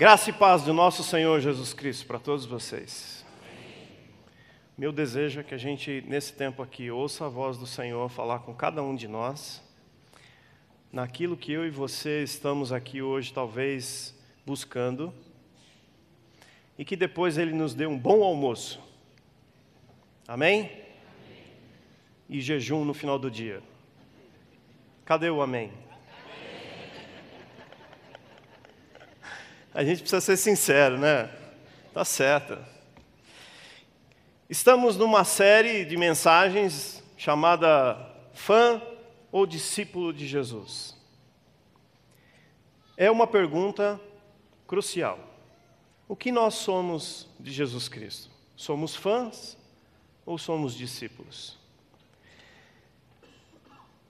Graça e paz do nosso Senhor Jesus Cristo para todos vocês. Meu desejo é que a gente, nesse tempo aqui, ouça a voz do Senhor falar com cada um de nós, naquilo que eu e você estamos aqui hoje, talvez buscando, e que depois Ele nos dê um bom almoço. Amém? E jejum no final do dia. Cadê o amém? A gente precisa ser sincero, né? Tá certo. Estamos numa série de mensagens chamada Fã ou Discípulo de Jesus. É uma pergunta crucial. O que nós somos de Jesus Cristo? Somos fãs ou somos discípulos?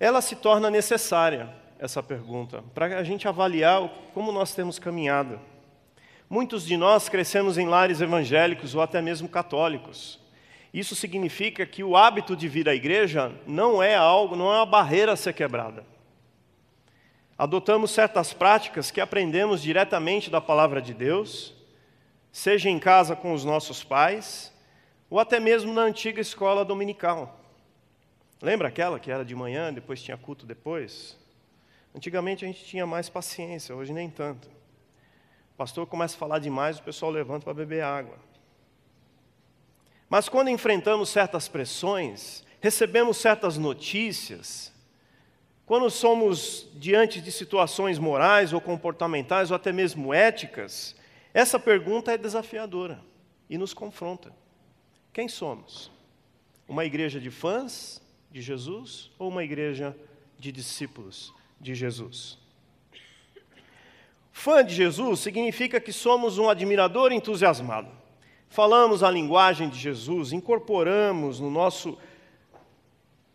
Ela se torna necessária, essa pergunta, para a gente avaliar como nós temos caminhado. Muitos de nós crescemos em lares evangélicos ou até mesmo católicos. Isso significa que o hábito de vir à igreja não é algo, não é uma barreira a ser quebrada. Adotamos certas práticas que aprendemos diretamente da palavra de Deus, seja em casa com os nossos pais, ou até mesmo na antiga escola dominical. Lembra aquela que era de manhã, depois tinha culto depois? Antigamente a gente tinha mais paciência, hoje nem tanto pastor começa a falar demais, o pessoal levanta para beber água. Mas quando enfrentamos certas pressões, recebemos certas notícias, quando somos diante de situações morais ou comportamentais ou até mesmo éticas, essa pergunta é desafiadora e nos confronta. Quem somos? Uma igreja de fãs de Jesus ou uma igreja de discípulos de Jesus? Fã de Jesus significa que somos um admirador entusiasmado. Falamos a linguagem de Jesus, incorporamos no nosso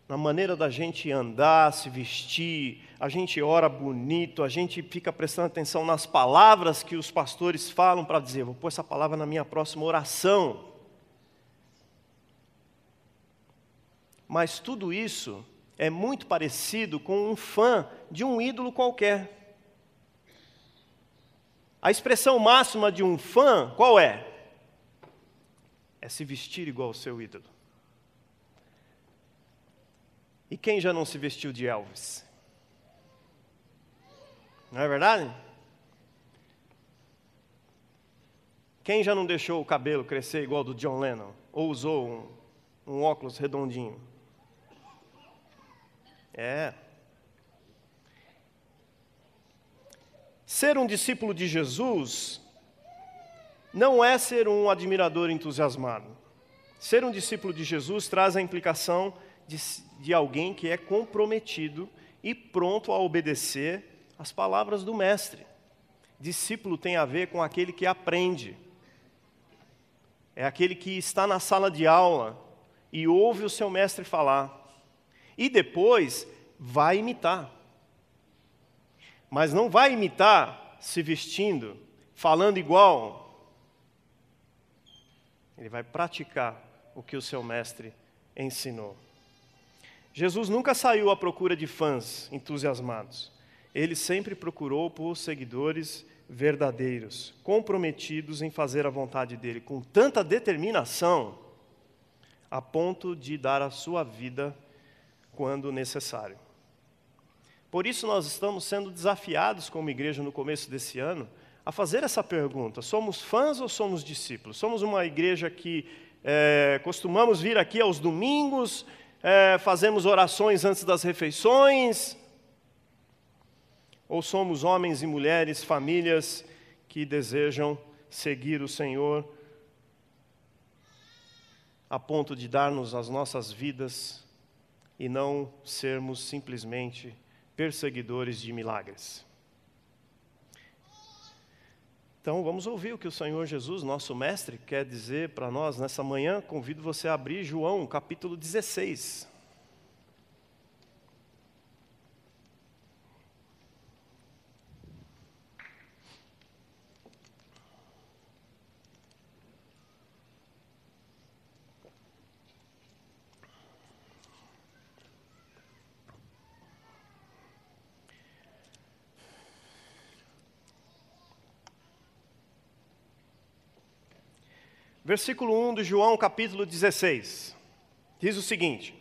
na maneira da gente andar, se vestir, a gente ora bonito, a gente fica prestando atenção nas palavras que os pastores falam para dizer, vou pôr essa palavra na minha próxima oração. Mas tudo isso é muito parecido com um fã de um ídolo qualquer. A expressão máxima de um fã, qual é? É se vestir igual ao seu ídolo. E quem já não se vestiu de Elvis? Não é verdade? Quem já não deixou o cabelo crescer igual do John Lennon? Ou usou um, um óculos redondinho? É. Ser um discípulo de Jesus não é ser um admirador entusiasmado. Ser um discípulo de Jesus traz a implicação de, de alguém que é comprometido e pronto a obedecer às palavras do Mestre. Discípulo tem a ver com aquele que aprende, é aquele que está na sala de aula e ouve o seu mestre falar, e depois vai imitar mas não vai imitar se vestindo, falando igual. Ele vai praticar o que o seu mestre ensinou. Jesus nunca saiu à procura de fãs entusiasmados. Ele sempre procurou por seguidores verdadeiros, comprometidos em fazer a vontade dele, com tanta determinação, a ponto de dar a sua vida quando necessário. Por isso, nós estamos sendo desafiados como igreja no começo desse ano a fazer essa pergunta: somos fãs ou somos discípulos? Somos uma igreja que é, costumamos vir aqui aos domingos, é, fazemos orações antes das refeições? Ou somos homens e mulheres, famílias que desejam seguir o Senhor a ponto de dar-nos as nossas vidas e não sermos simplesmente perseguidores de milagres. Então vamos ouvir o que o Senhor Jesus, nosso Mestre, quer dizer para nós nessa manhã. Convido você a abrir João capítulo 16. Versículo 1 de João, capítulo 16. Diz o seguinte: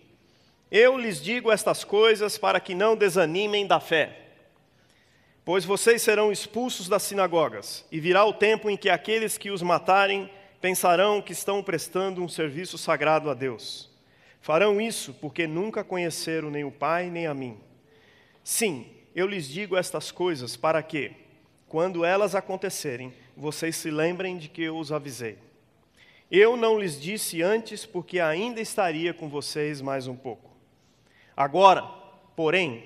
Eu lhes digo estas coisas para que não desanimem da fé. Pois vocês serão expulsos das sinagogas, e virá o tempo em que aqueles que os matarem pensarão que estão prestando um serviço sagrado a Deus. Farão isso porque nunca conheceram nem o Pai nem a mim. Sim, eu lhes digo estas coisas para que, quando elas acontecerem, vocês se lembrem de que eu os avisei. Eu não lhes disse antes porque ainda estaria com vocês mais um pouco. Agora, porém,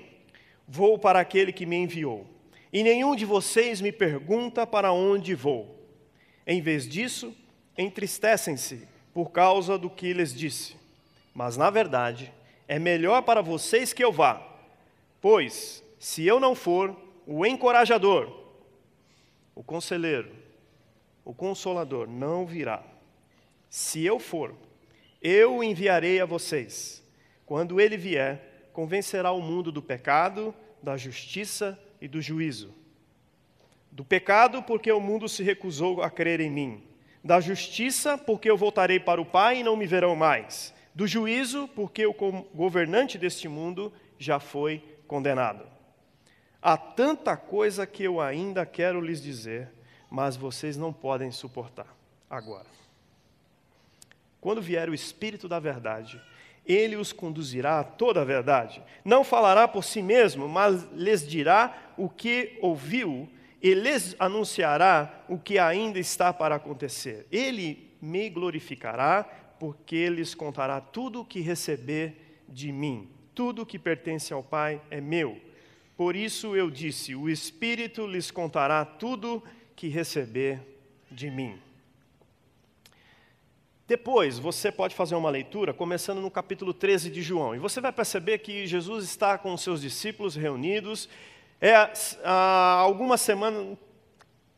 vou para aquele que me enviou e nenhum de vocês me pergunta para onde vou. Em vez disso, entristecem-se por causa do que lhes disse. Mas, na verdade, é melhor para vocês que eu vá, pois, se eu não for, o encorajador, o conselheiro, o consolador não virá. Se eu for, eu o enviarei a vocês. Quando ele vier, convencerá o mundo do pecado, da justiça e do juízo. Do pecado, porque o mundo se recusou a crer em mim. Da justiça, porque eu voltarei para o Pai e não me verão mais. Do juízo, porque o governante deste mundo já foi condenado. Há tanta coisa que eu ainda quero lhes dizer, mas vocês não podem suportar agora. Quando vier o Espírito da Verdade, ele os conduzirá a toda a verdade. Não falará por si mesmo, mas lhes dirá o que ouviu e lhes anunciará o que ainda está para acontecer. Ele me glorificará, porque lhes contará tudo o que receber de mim. Tudo que pertence ao Pai é meu. Por isso eu disse: o Espírito lhes contará tudo que receber de mim. Depois, você pode fazer uma leitura, começando no capítulo 13 de João, e você vai perceber que Jesus está com os seus discípulos reunidos. É, algumas, semana,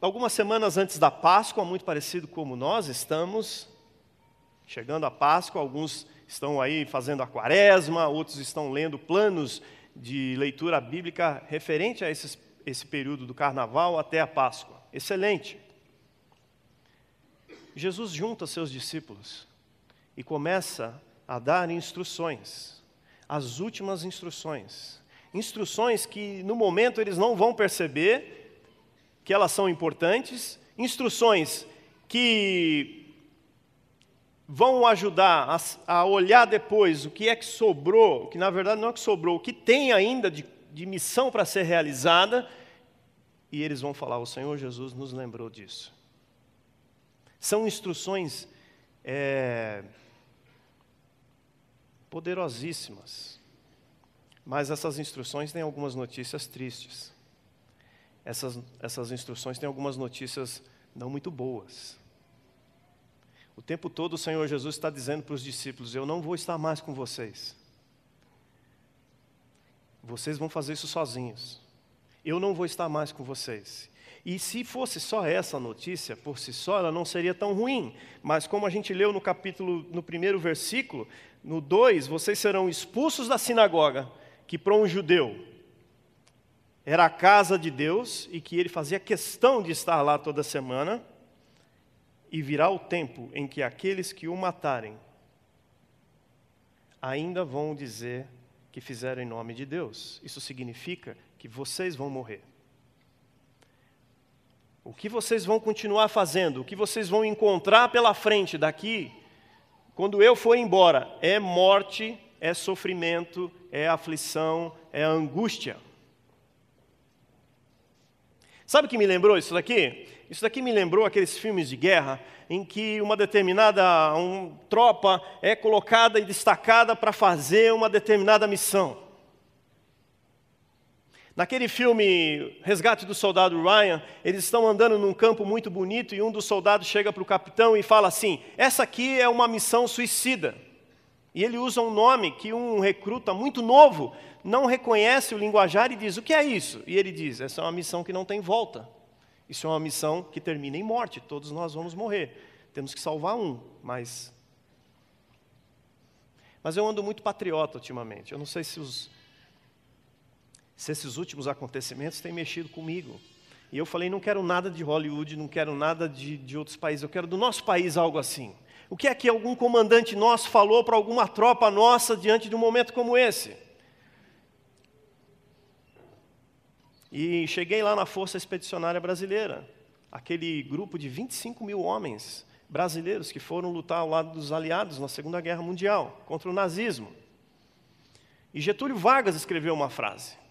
algumas semanas antes da Páscoa, muito parecido como nós estamos, chegando a Páscoa, alguns estão aí fazendo a quaresma, outros estão lendo planos de leitura bíblica referente a esses, esse período do carnaval até a Páscoa. Excelente. Jesus junta seus discípulos e começa a dar instruções, as últimas instruções. Instruções que no momento eles não vão perceber que elas são importantes, instruções que vão ajudar a, a, olhar depois o que é que sobrou, que na verdade não é que sobrou, o que tem ainda de, de missão para ser realizada, e eles vão falar: o Senhor Jesus nos lembrou disso. São instruções é, poderosíssimas. Mas essas instruções têm algumas notícias tristes. Essas, essas instruções têm algumas notícias não muito boas. O tempo todo o Senhor Jesus está dizendo para os discípulos: Eu não vou estar mais com vocês. Vocês vão fazer isso sozinhos. Eu não vou estar mais com vocês. E se fosse só essa notícia, por si só, ela não seria tão ruim. Mas como a gente leu no capítulo, no primeiro versículo, no 2, vocês serão expulsos da sinagoga, que para um judeu era a casa de Deus e que ele fazia questão de estar lá toda semana. E virá o tempo em que aqueles que o matarem ainda vão dizer que fizeram em nome de Deus. Isso significa que vocês vão morrer. O que vocês vão continuar fazendo, o que vocês vão encontrar pela frente daqui, quando eu for embora, é morte, é sofrimento, é aflição, é angústia. Sabe o que me lembrou isso daqui? Isso daqui me lembrou aqueles filmes de guerra em que uma determinada um, tropa é colocada e destacada para fazer uma determinada missão. Naquele filme Resgate do Soldado Ryan, eles estão andando num campo muito bonito e um dos soldados chega para o capitão e fala assim: Essa aqui é uma missão suicida. E ele usa um nome que um recruta muito novo não reconhece o linguajar e diz: O que é isso? E ele diz: Essa é uma missão que não tem volta. Isso é uma missão que termina em morte. Todos nós vamos morrer. Temos que salvar um, mas. Mas eu ando muito patriota ultimamente. Eu não sei se os se esses últimos acontecimentos têm mexido comigo. E eu falei: não quero nada de Hollywood, não quero nada de, de outros países, eu quero do nosso país algo assim. O que é que algum comandante nosso falou para alguma tropa nossa diante de um momento como esse? E cheguei lá na Força Expedicionária Brasileira, aquele grupo de 25 mil homens brasileiros que foram lutar ao lado dos aliados na Segunda Guerra Mundial contra o nazismo. E Getúlio Vargas escreveu uma frase.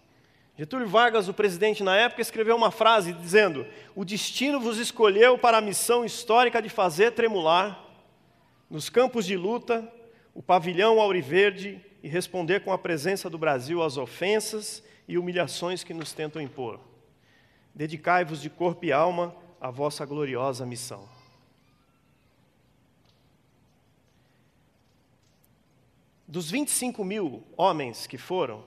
Getúlio Vargas, o presidente na época, escreveu uma frase dizendo: O destino vos escolheu para a missão histórica de fazer tremular, nos campos de luta, o pavilhão auriverde e responder com a presença do Brasil às ofensas e humilhações que nos tentam impor. Dedicai-vos de corpo e alma à vossa gloriosa missão. Dos 25 mil homens que foram,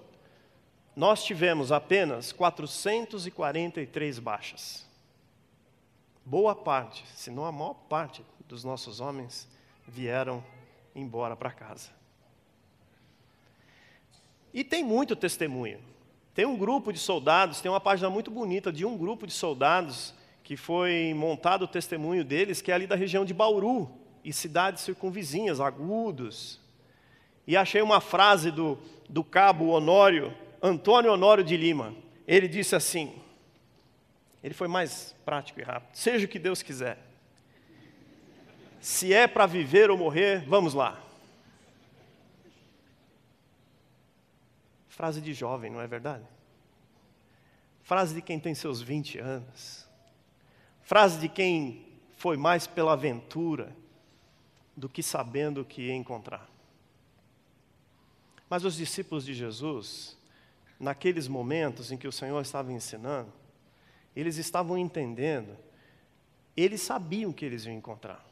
nós tivemos apenas 443 baixas. Boa parte, se não a maior parte dos nossos homens vieram embora para casa. E tem muito testemunho. Tem um grupo de soldados, tem uma página muito bonita de um grupo de soldados que foi montado o testemunho deles, que é ali da região de Bauru e cidades circunvizinhas, Agudos. E achei uma frase do, do cabo Honório, Antônio Honório de Lima. Ele disse assim: ele foi mais prático e rápido. Seja o que Deus quiser. Se é para viver ou morrer, vamos lá. Frase de jovem, não é verdade? Frase de quem tem seus 20 anos. Frase de quem foi mais pela aventura do que sabendo o que ia encontrar. Mas os discípulos de Jesus, naqueles momentos em que o Senhor estava ensinando, eles estavam entendendo, eles sabiam que eles iam encontrar.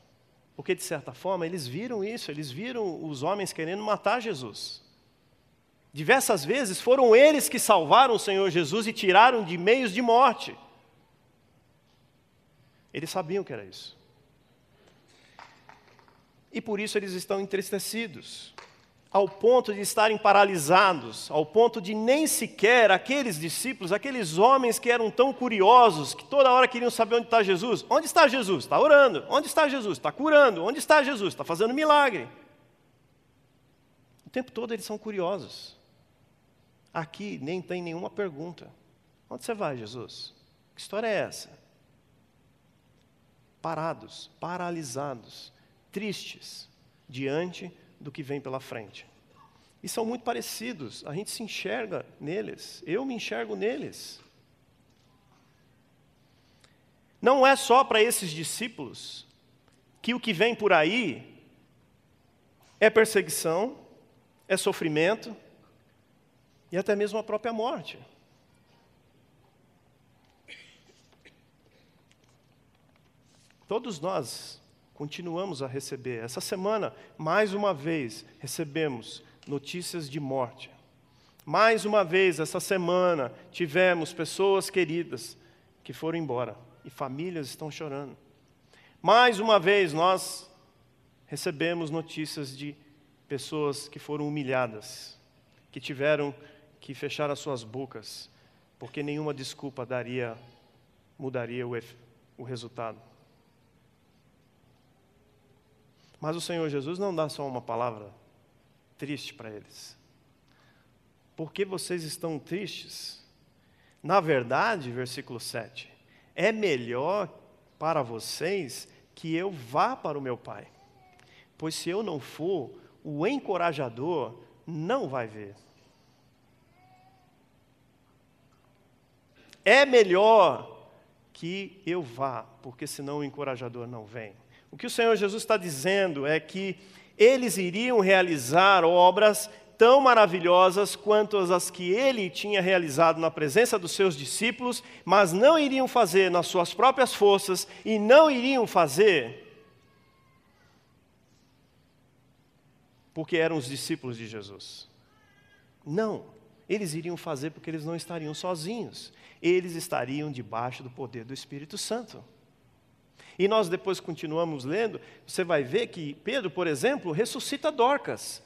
Porque, de certa forma, eles viram isso, eles viram os homens querendo matar Jesus. Diversas vezes foram eles que salvaram o Senhor Jesus e tiraram de meios de morte. Eles sabiam que era isso. E por isso eles estão entristecidos, ao ponto de estarem paralisados, ao ponto de nem sequer aqueles discípulos, aqueles homens que eram tão curiosos, que toda hora queriam saber onde está Jesus. Onde está Jesus? Está orando. Onde está Jesus? Está curando. Onde está Jesus? Está fazendo milagre. O tempo todo eles são curiosos. Aqui nem tem nenhuma pergunta. Onde você vai, Jesus? Que história é essa? Parados, paralisados, tristes diante do que vem pela frente. E são muito parecidos, a gente se enxerga neles, eu me enxergo neles. Não é só para esses discípulos que o que vem por aí é perseguição, é sofrimento, e até mesmo a própria morte. Todos nós continuamos a receber. Essa semana, mais uma vez, recebemos notícias de morte. Mais uma vez, essa semana, tivemos pessoas queridas que foram embora e famílias estão chorando. Mais uma vez, nós recebemos notícias de pessoas que foram humilhadas, que tiveram que fechar as suas bocas, porque nenhuma desculpa daria, mudaria o, o resultado. Mas o Senhor Jesus não dá só uma palavra triste para eles. Por que vocês estão tristes? Na verdade, versículo 7, é melhor para vocês que eu vá para o meu Pai, pois se eu não for, o encorajador não vai ver. É melhor que eu vá, porque senão o encorajador não vem. O que o Senhor Jesus está dizendo é que eles iriam realizar obras tão maravilhosas quanto as que ele tinha realizado na presença dos seus discípulos, mas não iriam fazer nas suas próprias forças e não iriam fazer porque eram os discípulos de Jesus. Não, eles iriam fazer porque eles não estariam sozinhos eles estariam debaixo do poder do Espírito Santo. E nós depois continuamos lendo, você vai ver que Pedro, por exemplo, ressuscita Dorcas.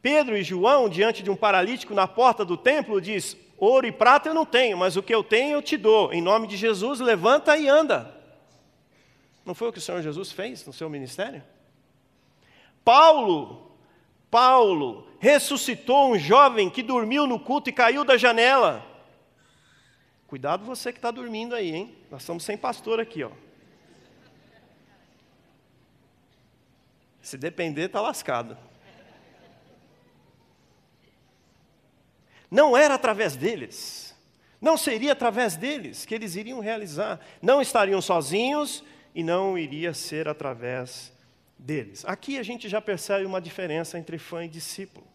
Pedro e João, diante de um paralítico na porta do templo, diz: Ouro e prata eu não tenho, mas o que eu tenho eu te dou. Em nome de Jesus, levanta e anda. Não foi o que o Senhor Jesus fez no seu ministério? Paulo, Paulo ressuscitou um jovem que dormiu no culto e caiu da janela. Cuidado você que está dormindo aí, hein? Nós estamos sem pastor aqui, ó. Se depender, está lascado. Não era através deles, não seria através deles que eles iriam realizar. Não estariam sozinhos e não iria ser através deles. Aqui a gente já percebe uma diferença entre fã e discípulo.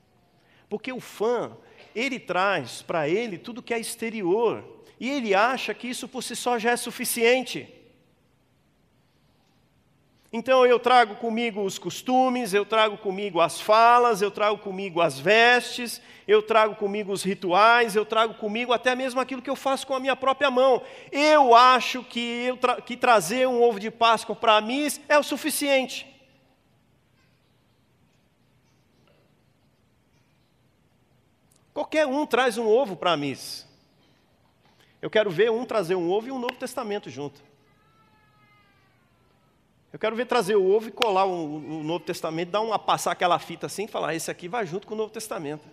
Porque o fã, ele traz para ele tudo que é exterior, e ele acha que isso por si só já é suficiente. Então eu trago comigo os costumes, eu trago comigo as falas, eu trago comigo as vestes, eu trago comigo os rituais, eu trago comigo até mesmo aquilo que eu faço com a minha própria mão. Eu acho que, eu tra que trazer um ovo de Páscoa para mim é o suficiente. Qualquer um traz um ovo para a missa. Eu quero ver um trazer um ovo e um Novo Testamento junto. Eu quero ver trazer o ovo e colar o, o Novo Testamento, dar uma, passar aquela fita assim e falar: esse aqui vai junto com o Novo Testamento.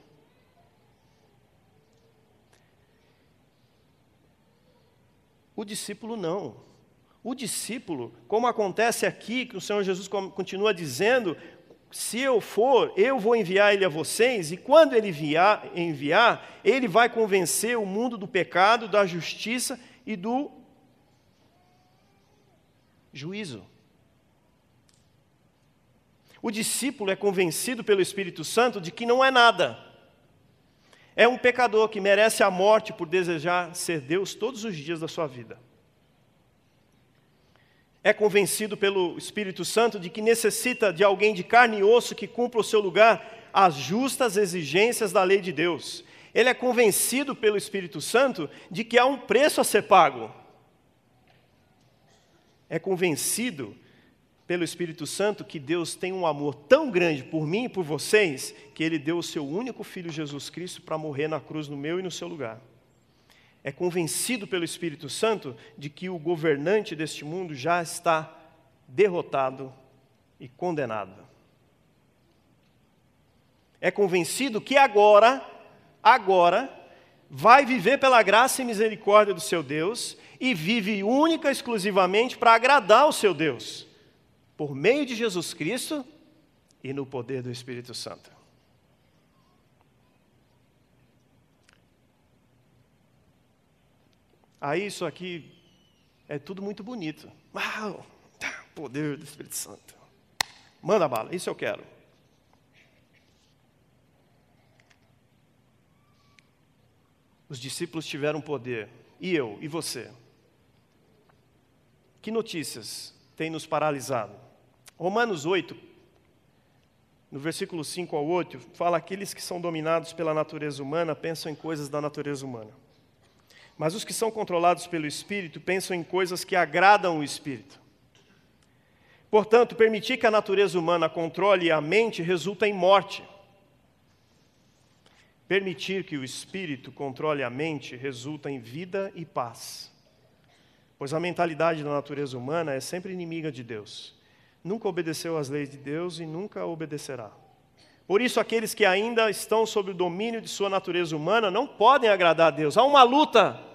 O discípulo não. O discípulo, como acontece aqui, que o Senhor Jesus continua dizendo, se eu for, eu vou enviar ele a vocês, e quando ele enviar, enviar, ele vai convencer o mundo do pecado, da justiça e do juízo. O discípulo é convencido pelo Espírito Santo de que não é nada. É um pecador que merece a morte por desejar ser Deus todos os dias da sua vida é convencido pelo Espírito Santo de que necessita de alguém de carne e osso que cumpra o seu lugar as justas exigências da lei de Deus. Ele é convencido pelo Espírito Santo de que há um preço a ser pago. É convencido pelo Espírito Santo que Deus tem um amor tão grande por mim e por vocês que ele deu o seu único filho Jesus Cristo para morrer na cruz no meu e no seu lugar é convencido pelo Espírito Santo de que o governante deste mundo já está derrotado e condenado. É convencido que agora, agora, vai viver pela graça e misericórdia do seu Deus e vive única e exclusivamente para agradar o seu Deus, por meio de Jesus Cristo e no poder do Espírito Santo. Aí isso aqui é tudo muito bonito. Uau! Tá, poder do Espírito Santo. Manda bala, isso eu quero. Os discípulos tiveram poder. E eu? E você? Que notícias têm nos paralisado? Romanos 8, no versículo 5 ao 8, fala: aqueles que são dominados pela natureza humana pensam em coisas da natureza humana. Mas os que são controlados pelo Espírito pensam em coisas que agradam o Espírito. Portanto, permitir que a natureza humana controle a mente resulta em morte. Permitir que o Espírito controle a mente resulta em vida e paz. Pois a mentalidade da natureza humana é sempre inimiga de Deus. Nunca obedeceu às leis de Deus e nunca obedecerá. Por isso, aqueles que ainda estão sob o domínio de sua natureza humana não podem agradar a Deus. Há uma luta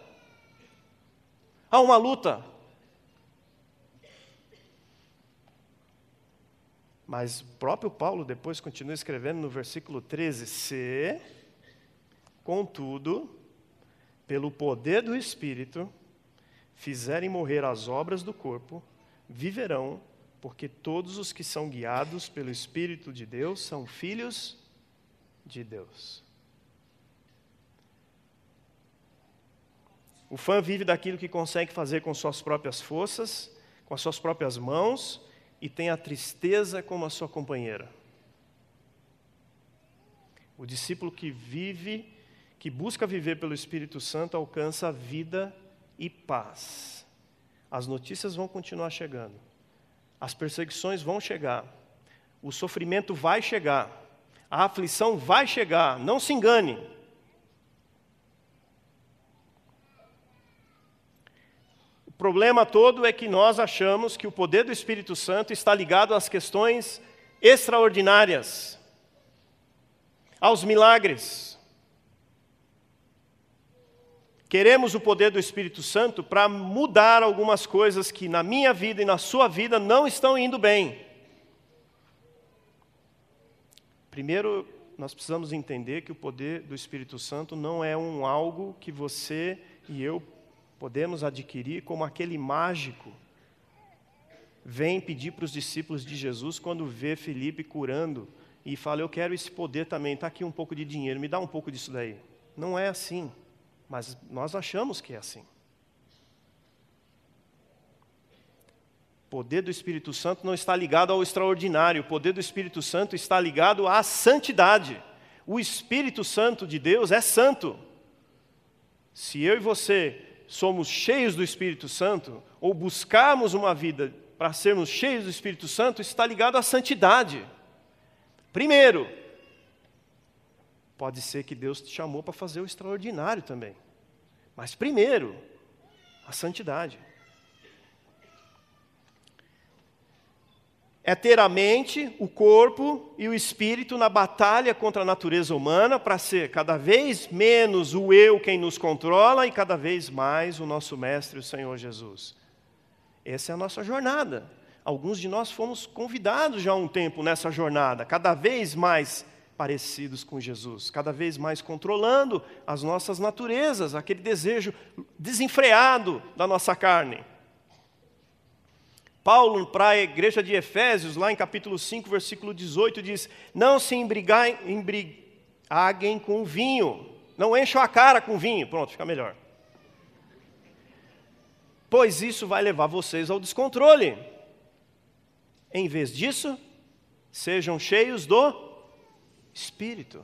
Há uma luta. Mas o próprio Paulo depois continua escrevendo no versículo 13: Se, contudo, pelo poder do Espírito, fizerem morrer as obras do corpo, viverão, porque todos os que são guiados pelo Espírito de Deus são filhos de Deus. O fã vive daquilo que consegue fazer com suas próprias forças, com as suas próprias mãos, e tem a tristeza como a sua companheira. O discípulo que vive, que busca viver pelo Espírito Santo, alcança vida e paz. As notícias vão continuar chegando, as perseguições vão chegar, o sofrimento vai chegar, a aflição vai chegar, não se engane. Problema todo é que nós achamos que o poder do Espírito Santo está ligado às questões extraordinárias, aos milagres. Queremos o poder do Espírito Santo para mudar algumas coisas que na minha vida e na sua vida não estão indo bem. Primeiro, nós precisamos entender que o poder do Espírito Santo não é um algo que você e eu podemos adquirir como aquele mágico vem pedir para os discípulos de Jesus quando vê Felipe curando e fala: Eu quero esse poder também, está aqui um pouco de dinheiro, me dá um pouco disso daí. Não é assim, mas nós achamos que é assim. O poder do Espírito Santo não está ligado ao extraordinário, o poder do Espírito Santo está ligado à santidade. O Espírito Santo de Deus é santo. Se eu e você somos cheios do Espírito Santo, ou buscarmos uma vida para sermos cheios do Espírito Santo, está ligado à santidade. Primeiro, pode ser que Deus te chamou para fazer o extraordinário também. Mas primeiro, a santidade. É ter a mente, o corpo e o espírito na batalha contra a natureza humana para ser cada vez menos o eu quem nos controla e cada vez mais o nosso mestre, o Senhor Jesus. Essa é a nossa jornada. Alguns de nós fomos convidados já há um tempo nessa jornada, cada vez mais parecidos com Jesus, cada vez mais controlando as nossas naturezas, aquele desejo desenfreado da nossa carne. Paulo, para a igreja de Efésios, lá em capítulo 5, versículo 18, diz: Não se embriaguem com vinho, não encham a cara com vinho. Pronto, fica melhor. Pois isso vai levar vocês ao descontrole. Em vez disso, sejam cheios do Espírito.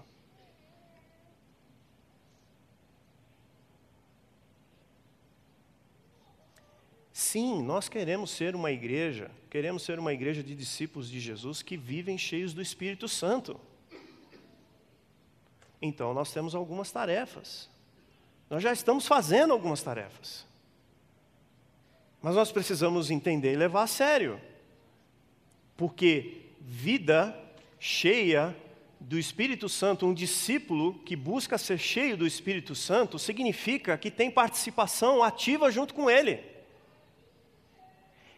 Sim, nós queremos ser uma igreja, queremos ser uma igreja de discípulos de Jesus que vivem cheios do Espírito Santo. Então nós temos algumas tarefas. Nós já estamos fazendo algumas tarefas. Mas nós precisamos entender e levar a sério. Porque vida cheia do Espírito Santo, um discípulo que busca ser cheio do Espírito Santo, significa que tem participação ativa junto com ele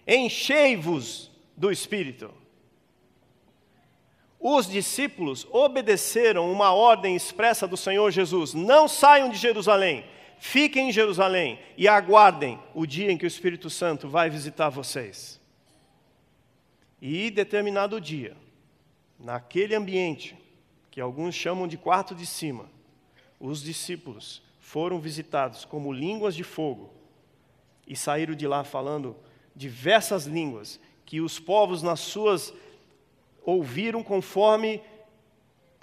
enchei-vos do Espírito. Os discípulos obedeceram uma ordem expressa do Senhor Jesus: não saiam de Jerusalém, fiquem em Jerusalém e aguardem o dia em que o Espírito Santo vai visitar vocês. E determinado dia, naquele ambiente, que alguns chamam de quarto de cima, os discípulos foram visitados como línguas de fogo e saíram de lá falando diversas línguas que os povos nas suas ouviram conforme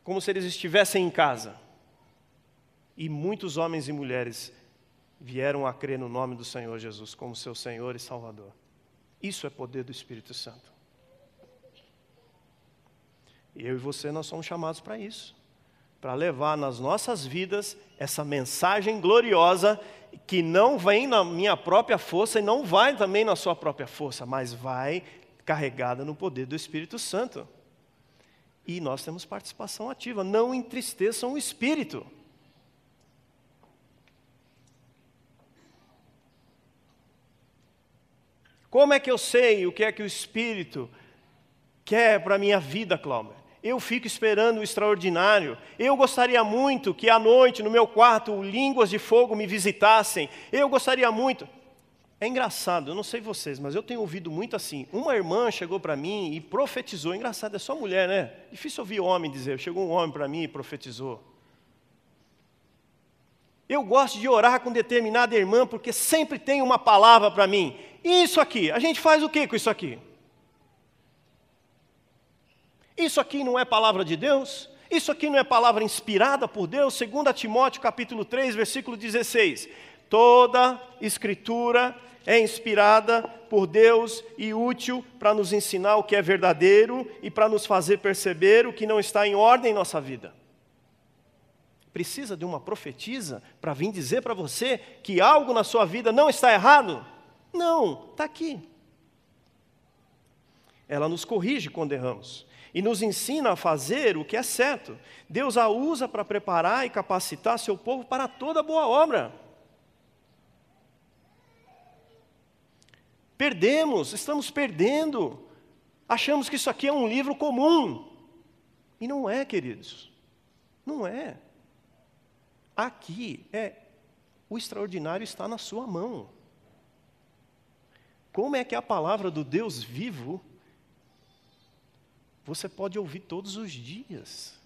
como se eles estivessem em casa. E muitos homens e mulheres vieram a crer no nome do Senhor Jesus como seu Senhor e Salvador. Isso é poder do Espírito Santo. Eu e você nós somos chamados para isso, para levar nas nossas vidas essa mensagem gloriosa que não vem na minha própria força e não vai também na sua própria força, mas vai carregada no poder do Espírito Santo. E nós temos participação ativa. Não entristeçam o Espírito. Como é que eu sei o que é que o Espírito quer para a minha vida, Cláudio? Eu fico esperando o extraordinário. Eu gostaria muito que à noite, no meu quarto, línguas de fogo me visitassem. Eu gostaria muito. É engraçado, eu não sei vocês, mas eu tenho ouvido muito assim. Uma irmã chegou para mim e profetizou. Engraçado, é só mulher, né? Difícil ouvir homem dizer. Chegou um homem para mim e profetizou. Eu gosto de orar com determinada irmã porque sempre tem uma palavra para mim. Isso aqui, a gente faz o que com isso aqui? Isso aqui não é palavra de Deus? Isso aqui não é palavra inspirada por Deus? 2 Timóteo capítulo 3, versículo 16. Toda escritura é inspirada por Deus e útil para nos ensinar o que é verdadeiro e para nos fazer perceber o que não está em ordem em nossa vida. Precisa de uma profetisa para vir dizer para você que algo na sua vida não está errado? Não, está aqui. Ela nos corrige quando erramos e nos ensina a fazer o que é certo. Deus a usa para preparar e capacitar seu povo para toda boa obra. Perdemos, estamos perdendo. Achamos que isso aqui é um livro comum. E não é, queridos. Não é. Aqui é o extraordinário está na sua mão. Como é que a palavra do Deus vivo você pode ouvir todos os dias?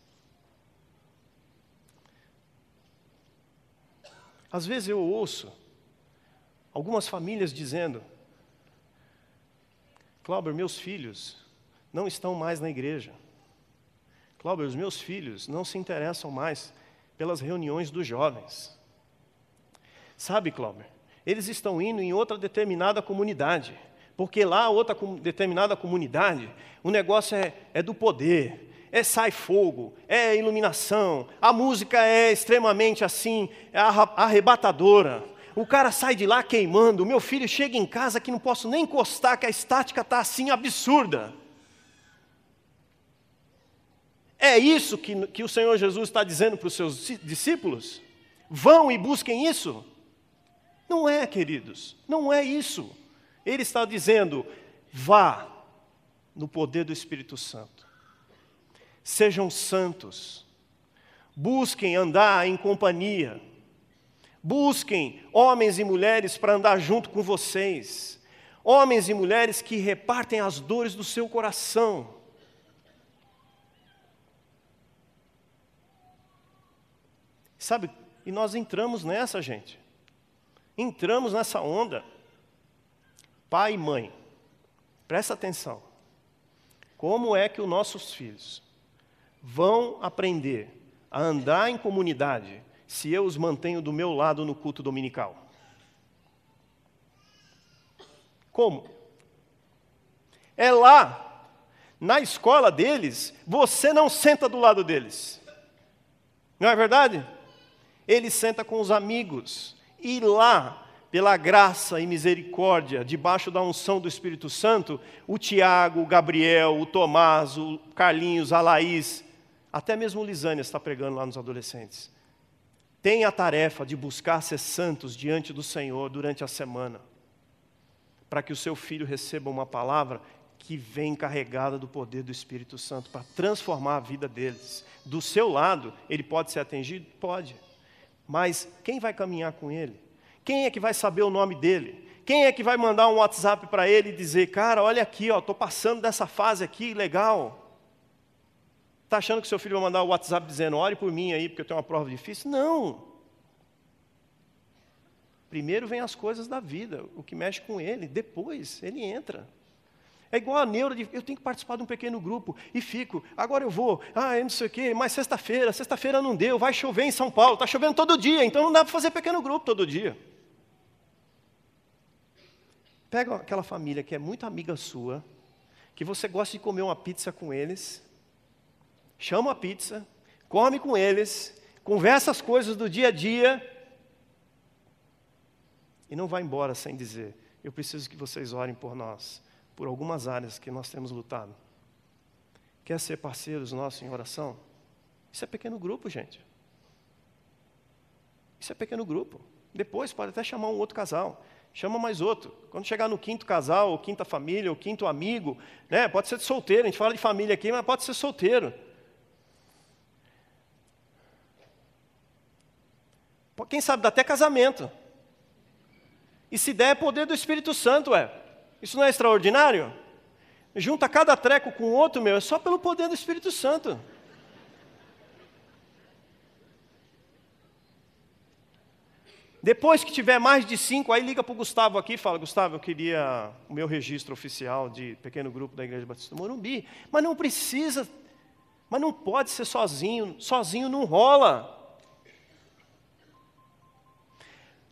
Às vezes eu ouço algumas famílias dizendo: Cláudio, meus filhos não estão mais na igreja. Cláudio, os meus filhos não se interessam mais pelas reuniões dos jovens. Sabe, Cláudio, eles estão indo em outra determinada comunidade, porque lá, outra determinada comunidade, o negócio é, é do poder, é sai fogo, é iluminação, a música é extremamente assim, é arrebatadora. O cara sai de lá queimando, o meu filho chega em casa que não posso nem encostar, que a estática está assim absurda. É isso que, que o Senhor Jesus está dizendo para os seus discípulos? Vão e busquem isso? Não é, queridos, não é isso. Ele está dizendo: vá no poder do Espírito Santo. Sejam santos. Busquem andar em companhia. Busquem homens e mulheres para andar junto com vocês. Homens e mulheres que repartem as dores do seu coração. Sabe, e nós entramos nessa, gente. Entramos nessa onda. Pai e mãe, presta atenção. Como é que os nossos filhos vão aprender a andar em comunidade se eu os mantenho do meu lado no culto dominical? Como? É lá, na escola deles, você não senta do lado deles. Não é verdade? Ele senta com os amigos. E lá, pela graça e misericórdia, debaixo da unção do Espírito Santo, o Tiago, o Gabriel, o Tomás, o Carlinhos, a Laís, até mesmo o Lisânia está pregando lá nos adolescentes. Tem a tarefa de buscar ser santos diante do Senhor durante a semana, para que o seu filho receba uma palavra que vem carregada do poder do Espírito Santo para transformar a vida deles. Do seu lado, ele pode ser atingido? Pode. Mas quem vai caminhar com ele? Quem é que vai saber o nome dele? Quem é que vai mandar um WhatsApp para ele e dizer, cara, olha aqui, ó, estou passando dessa fase aqui, legal. Está achando que seu filho vai mandar o um WhatsApp dizendo, ore por mim aí, porque eu tenho uma prova difícil? Não. Primeiro vem as coisas da vida, o que mexe com ele, depois ele entra. É igual a neura de eu tenho que participar de um pequeno grupo e fico, agora eu vou, ah, eu não sei o quê, mas sexta-feira, sexta-feira não deu, vai chover em São Paulo, está chovendo todo dia, então não dá para fazer pequeno grupo todo dia. Pega aquela família que é muito amiga sua, que você gosta de comer uma pizza com eles, chama a pizza, come com eles, conversa as coisas do dia a dia e não vai embora sem dizer: Eu preciso que vocês orem por nós por algumas áreas que nós temos lutado. Quer ser parceiros nossos em oração? Isso é pequeno grupo, gente. Isso é pequeno grupo. Depois pode até chamar um outro casal. Chama mais outro. Quando chegar no quinto casal, ou quinta família, ou quinto amigo, né? pode ser de solteiro, a gente fala de família aqui, mas pode ser solteiro. Quem sabe dá até casamento. E se der, é poder do Espírito Santo, é. Isso não é extraordinário? Junta cada treco com outro, meu, é só pelo poder do Espírito Santo. Depois que tiver mais de cinco, aí liga para o Gustavo aqui e fala: Gustavo, eu queria o meu registro oficial de pequeno grupo da Igreja Batista do Morumbi. Mas não precisa, mas não pode ser sozinho, sozinho não rola.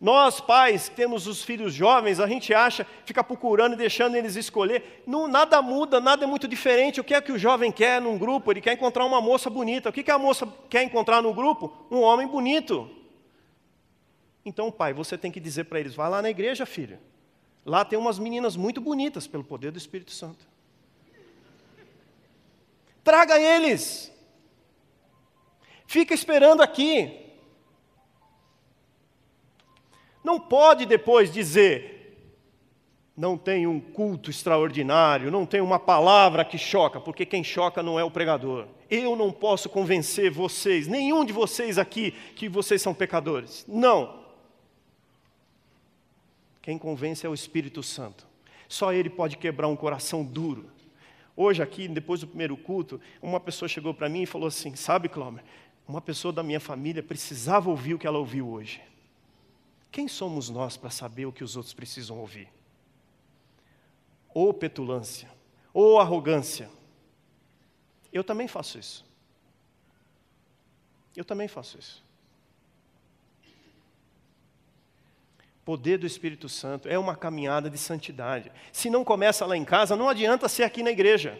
Nós, pais, temos os filhos jovens, a gente acha, fica procurando e deixando eles escolher. Não, nada muda, nada é muito diferente. O que é que o jovem quer num grupo? Ele quer encontrar uma moça bonita. O que, que a moça quer encontrar no grupo? Um homem bonito. Então, pai, você tem que dizer para eles: vai lá na igreja, filho. Lá tem umas meninas muito bonitas pelo poder do Espírito Santo. Traga eles. Fica esperando aqui. Não pode depois dizer, não tem um culto extraordinário, não tem uma palavra que choca, porque quem choca não é o pregador. Eu não posso convencer vocês, nenhum de vocês aqui, que vocês são pecadores. Não. Quem convence é o Espírito Santo. Só Ele pode quebrar um coração duro. Hoje, aqui, depois do primeiro culto, uma pessoa chegou para mim e falou assim: Sabe, Cláudio, uma pessoa da minha família precisava ouvir o que ela ouviu hoje. Quem somos nós para saber o que os outros precisam ouvir? Ou petulância, ou arrogância. Eu também faço isso. Eu também faço isso. Poder do Espírito Santo é uma caminhada de santidade. Se não começa lá em casa, não adianta ser aqui na igreja.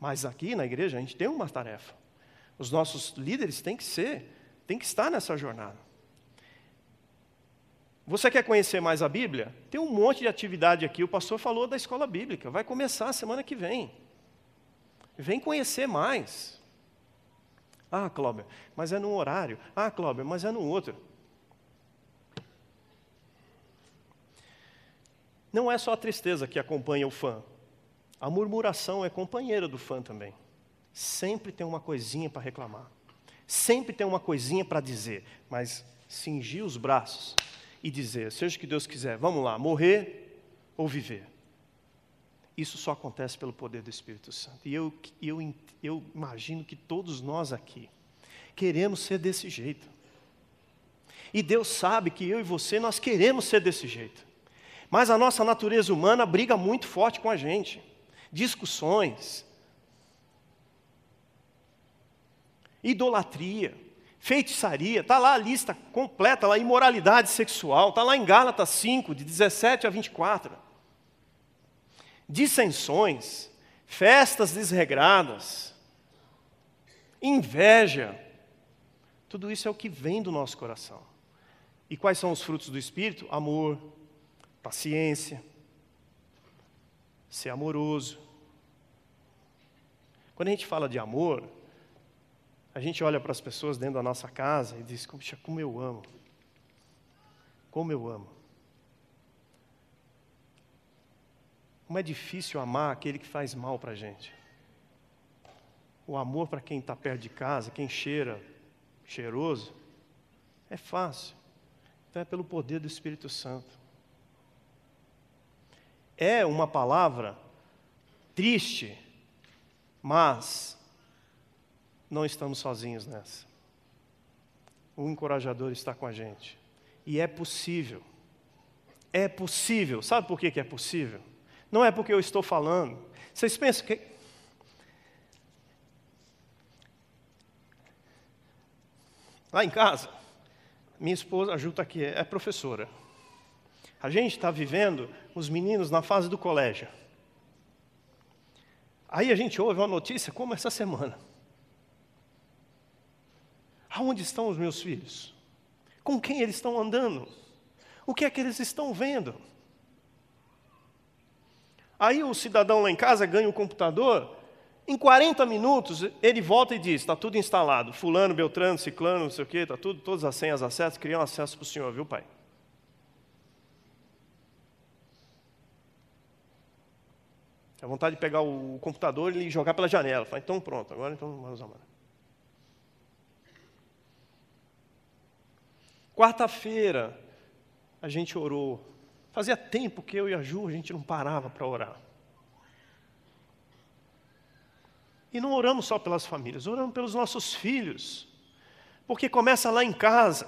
Mas aqui na igreja a gente tem uma tarefa. Os nossos líderes têm que ser, têm que estar nessa jornada. Você quer conhecer mais a Bíblia? Tem um monte de atividade aqui. O pastor falou da escola bíblica. Vai começar semana que vem. Vem conhecer mais. Ah, Cláudio, mas é num horário. Ah, Cláudio, mas é no outro. Não é só a tristeza que acompanha o fã. A murmuração é companheira do fã também. Sempre tem uma coisinha para reclamar. Sempre tem uma coisinha para dizer, mas cingir os braços e dizer: seja o que Deus quiser, vamos lá, morrer ou viver. Isso só acontece pelo poder do Espírito Santo. E eu, eu, eu imagino que todos nós aqui queremos ser desse jeito. E Deus sabe que eu e você, nós queremos ser desse jeito. Mas a nossa natureza humana briga muito forte com a gente. Discussões, idolatria, feitiçaria, está lá a lista completa, lá, imoralidade sexual, está lá em Gálatas 5, de 17 a 24. Dissensões, festas desregradas, inveja, tudo isso é o que vem do nosso coração. E quais são os frutos do Espírito? Amor, paciência, ser amoroso. Quando a gente fala de amor, a gente olha para as pessoas dentro da nossa casa e diz: Puxa, como eu amo. Como eu amo. Como é difícil amar aquele que faz mal para a gente. O amor para quem está perto de casa, quem cheira cheiroso, é fácil. Então é pelo poder do Espírito Santo. É uma palavra triste, mas não estamos sozinhos nessa. O encorajador está com a gente. E é possível. É possível. Sabe por que é possível? Não é porque eu estou falando. Vocês pensam que. Lá em casa, minha esposa, a está aqui, é professora. A gente está vivendo os meninos na fase do colégio. Aí a gente ouve uma notícia como essa semana. Aonde estão os meus filhos? Com quem eles estão andando? O que é que eles estão vendo? Aí o cidadão lá em casa ganha um computador, em 40 minutos ele volta e diz: está tudo instalado. Fulano, Beltrano, Ciclano, não sei o quê, está tudo, todas as senhas, acessos, criam acesso para o senhor, viu, pai? Tem vontade de pegar o computador e jogar pela janela. Fala, então pronto, agora então vamos amar. Quarta-feira, a gente orou. Fazia tempo que eu e a Ju, a gente não parava para orar. E não oramos só pelas famílias, oramos pelos nossos filhos. Porque começa lá em casa.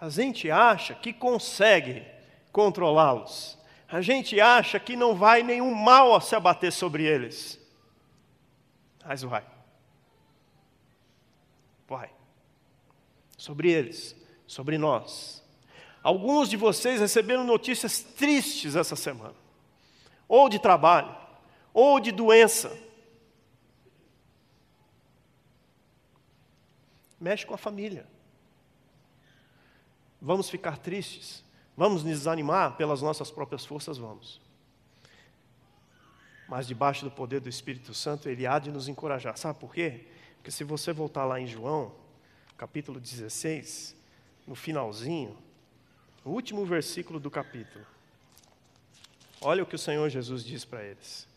A gente acha que consegue controlá-los. A gente acha que não vai nenhum mal se abater sobre eles. Mas vai. Vai. Sobre eles sobre nós. Alguns de vocês receberam notícias tristes essa semana, ou de trabalho, ou de doença. Mexe com a família. Vamos ficar tristes, Vamos nos desanimar pelas nossas próprias forças? Vamos. Mas debaixo do poder do Espírito Santo, Ele há de nos encorajar. Sabe por quê? Porque se você voltar lá em João, capítulo 16, no finalzinho, o último versículo do capítulo, olha o que o Senhor Jesus diz para eles.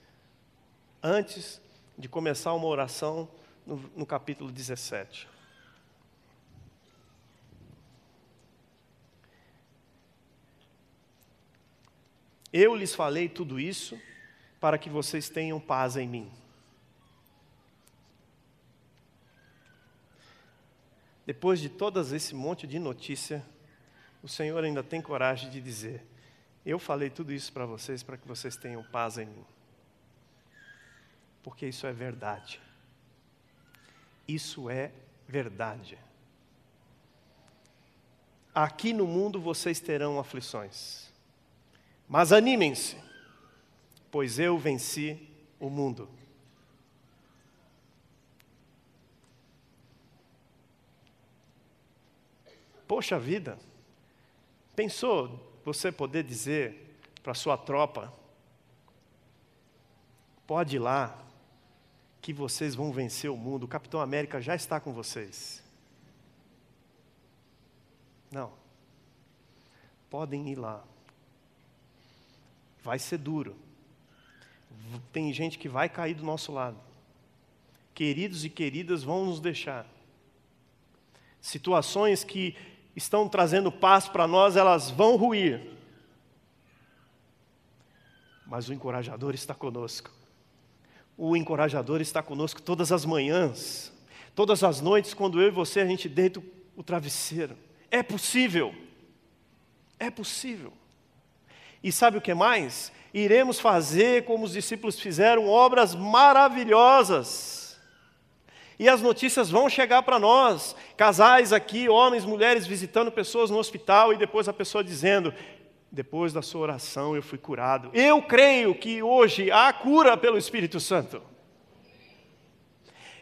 Antes de começar uma oração, no, no capítulo 17. Eu lhes falei tudo isso para que vocês tenham paz em mim. Depois de todas esse monte de notícia, o Senhor ainda tem coragem de dizer: Eu falei tudo isso para vocês para que vocês tenham paz em mim. Porque isso é verdade. Isso é verdade. Aqui no mundo vocês terão aflições. Mas animem-se, pois eu venci o mundo. Poxa vida, pensou você poder dizer para sua tropa: pode ir lá, que vocês vão vencer o mundo, o Capitão América já está com vocês. Não. Podem ir lá vai ser duro. Tem gente que vai cair do nosso lado. Queridos e queridas vão nos deixar. Situações que estão trazendo paz para nós, elas vão ruir. Mas o encorajador está conosco. O encorajador está conosco todas as manhãs, todas as noites, quando eu e você a gente deita o travesseiro. É possível. É possível. E sabe o que mais? Iremos fazer, como os discípulos fizeram, obras maravilhosas. E as notícias vão chegar para nós. Casais aqui, homens, mulheres visitando pessoas no hospital e depois a pessoa dizendo: depois da sua oração eu fui curado. Eu creio que hoje há cura pelo Espírito Santo.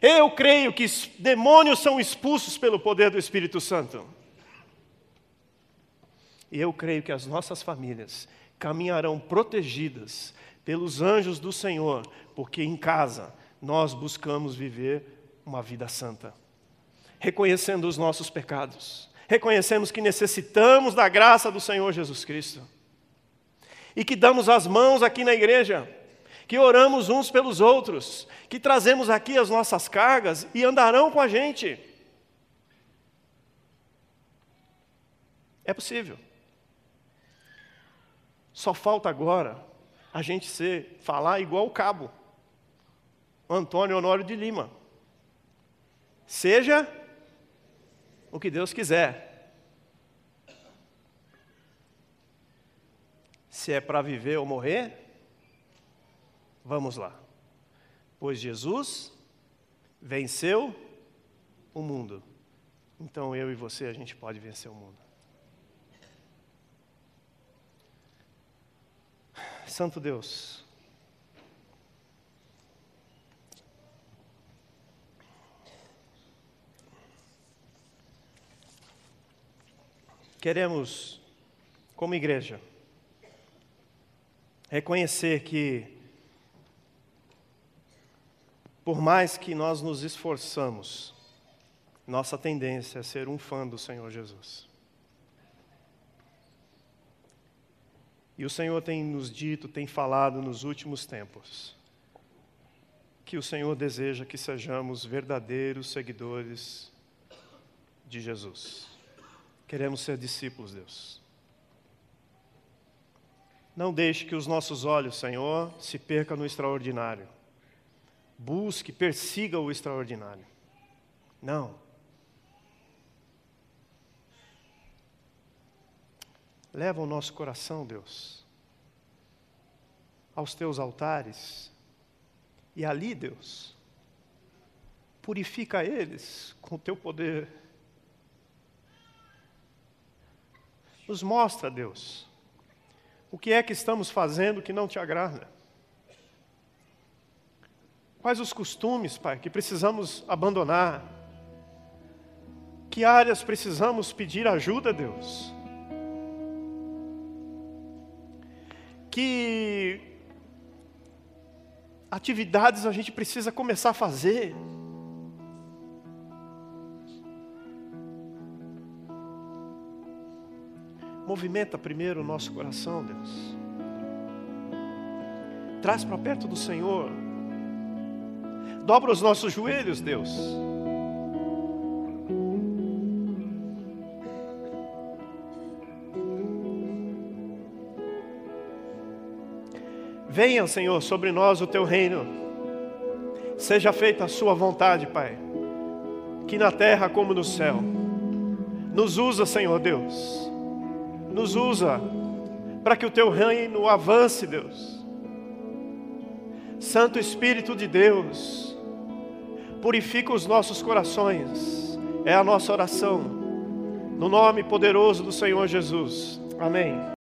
Eu creio que demônios são expulsos pelo poder do Espírito Santo. E eu creio que as nossas famílias caminharão protegidas pelos anjos do Senhor, porque em casa nós buscamos viver uma vida santa, reconhecendo os nossos pecados, reconhecemos que necessitamos da graça do Senhor Jesus Cristo, e que damos as mãos aqui na igreja, que oramos uns pelos outros, que trazemos aqui as nossas cargas e andarão com a gente. É possível. Só falta agora a gente ser, falar igual o cabo, Antônio Honório de Lima. Seja o que Deus quiser. Se é para viver ou morrer, vamos lá. Pois Jesus venceu o mundo. Então eu e você a gente pode vencer o mundo. Santo Deus. Queremos, como igreja, reconhecer que, por mais que nós nos esforçamos, nossa tendência é ser um fã do Senhor Jesus. E o Senhor tem nos dito, tem falado nos últimos tempos, que o Senhor deseja que sejamos verdadeiros seguidores de Jesus. Queremos ser discípulos, Deus. Não deixe que os nossos olhos, Senhor, se percam no extraordinário. Busque, persiga o extraordinário. Não. Leva o nosso coração, Deus, aos teus altares. E ali, Deus, purifica eles com o teu poder. Nos mostra, Deus, o que é que estamos fazendo que não te agrada. Quais os costumes, Pai, que precisamos abandonar? Que áreas precisamos pedir ajuda, Deus? Que atividades a gente precisa começar a fazer. Movimenta primeiro o nosso coração, Deus. Traz para perto do Senhor. Dobra os nossos joelhos, Deus. Venha, Senhor, sobre nós o teu reino. Seja feita a sua vontade, Pai, que na terra como no céu. Nos usa, Senhor Deus. Nos usa para que o teu reino avance, Deus. Santo Espírito de Deus, purifica os nossos corações. É a nossa oração. No nome poderoso do Senhor Jesus. Amém.